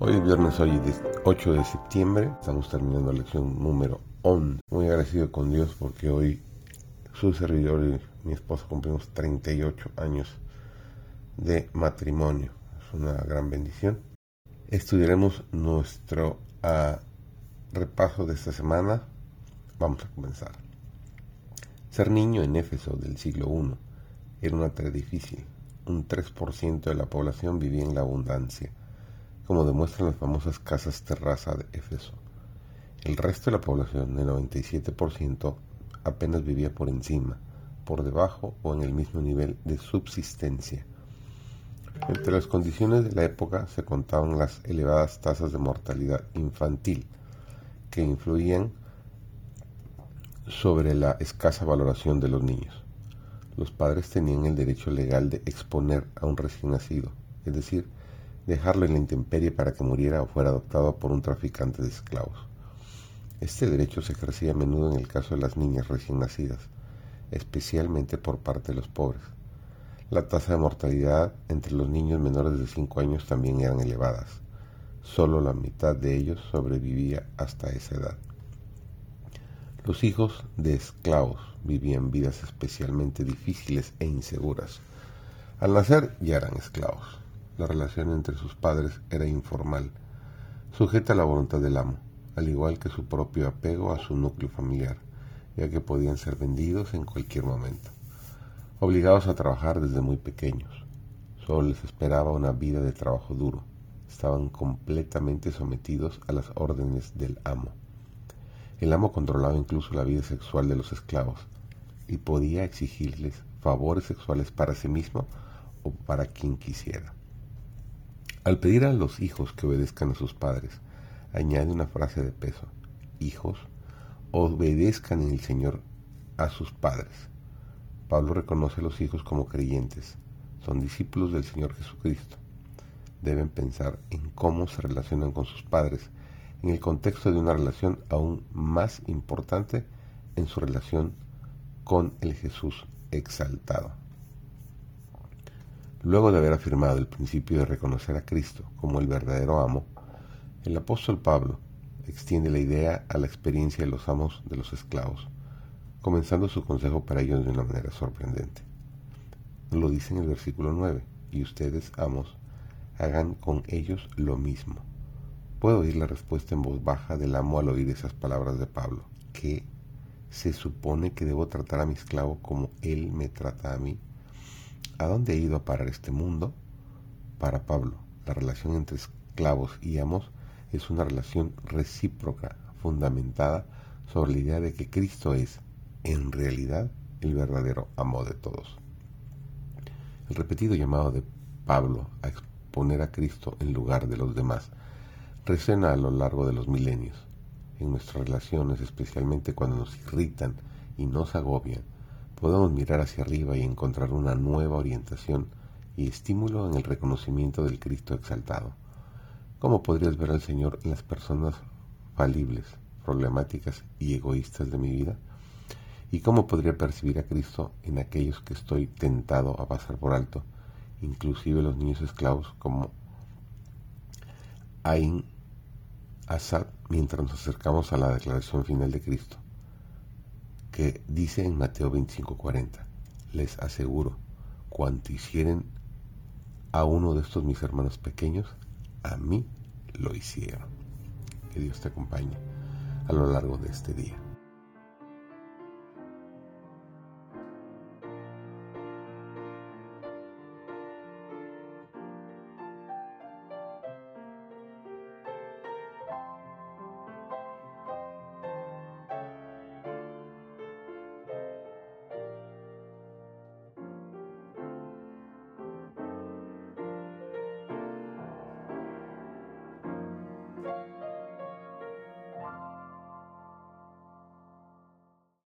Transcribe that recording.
Hoy es viernes, hoy 8 de septiembre, estamos terminando la lección número 11. Muy agradecido con Dios porque hoy su servidor y mi esposa cumplimos 38 años de matrimonio. Es una gran bendición. Estudiaremos nuestro uh, repaso de esta semana. Vamos a comenzar. Ser niño en Éfeso del siglo I era una tarea difícil. Un 3% de la población vivía en la abundancia como demuestran las famosas casas terraza de Éfeso. El resto de la población, el 97%, apenas vivía por encima, por debajo o en el mismo nivel de subsistencia. Entre las condiciones de la época se contaban las elevadas tasas de mortalidad infantil que influían sobre la escasa valoración de los niños. Los padres tenían el derecho legal de exponer a un recién nacido, es decir, dejarlo en la intemperie para que muriera o fuera adoptado por un traficante de esclavos. Este derecho se ejercía a menudo en el caso de las niñas recién nacidas, especialmente por parte de los pobres. La tasa de mortalidad entre los niños menores de 5 años también eran elevadas. Solo la mitad de ellos sobrevivía hasta esa edad. Los hijos de esclavos vivían vidas especialmente difíciles e inseguras. Al nacer ya eran esclavos la relación entre sus padres era informal, sujeta a la voluntad del amo, al igual que su propio apego a su núcleo familiar, ya que podían ser vendidos en cualquier momento. Obligados a trabajar desde muy pequeños, solo les esperaba una vida de trabajo duro. Estaban completamente sometidos a las órdenes del amo. El amo controlaba incluso la vida sexual de los esclavos y podía exigirles favores sexuales para sí mismo o para quien quisiera. Al pedir a los hijos que obedezcan a sus padres, añade una frase de peso. Hijos, obedezcan en el Señor a sus padres. Pablo reconoce a los hijos como creyentes. Son discípulos del Señor Jesucristo. Deben pensar en cómo se relacionan con sus padres en el contexto de una relación aún más importante en su relación con el Jesús exaltado. Luego de haber afirmado el principio de reconocer a Cristo como el verdadero amo, el apóstol Pablo extiende la idea a la experiencia de los amos de los esclavos, comenzando su consejo para ellos de una manera sorprendente. Lo dice en el versículo 9, y ustedes, amos, hagan con ellos lo mismo. Puedo oír la respuesta en voz baja del amo al oír esas palabras de Pablo, que se supone que debo tratar a mi esclavo como él me trata a mí. ¿A dónde ha ido a parar este mundo? Para Pablo, la relación entre esclavos y amos es una relación recíproca, fundamentada sobre la idea de que Cristo es, en realidad, el verdadero amo de todos. El repetido llamado de Pablo a exponer a Cristo en lugar de los demás resuena a lo largo de los milenios. En nuestras relaciones, especialmente cuando nos irritan y nos agobian, podemos mirar hacia arriba y encontrar una nueva orientación y estímulo en el reconocimiento del Cristo exaltado. ¿Cómo podrías ver al Señor en las personas falibles, problemáticas y egoístas de mi vida? ¿Y cómo podría percibir a Cristo en aquellos que estoy tentado a pasar por alto, inclusive los niños esclavos como Ain Asad, mientras nos acercamos a la declaración final de Cristo? Que dice en Mateo 25:40, les aseguro, cuanto hicieren a uno de estos mis hermanos pequeños, a mí lo hicieron. Que Dios te acompañe a lo largo de este día.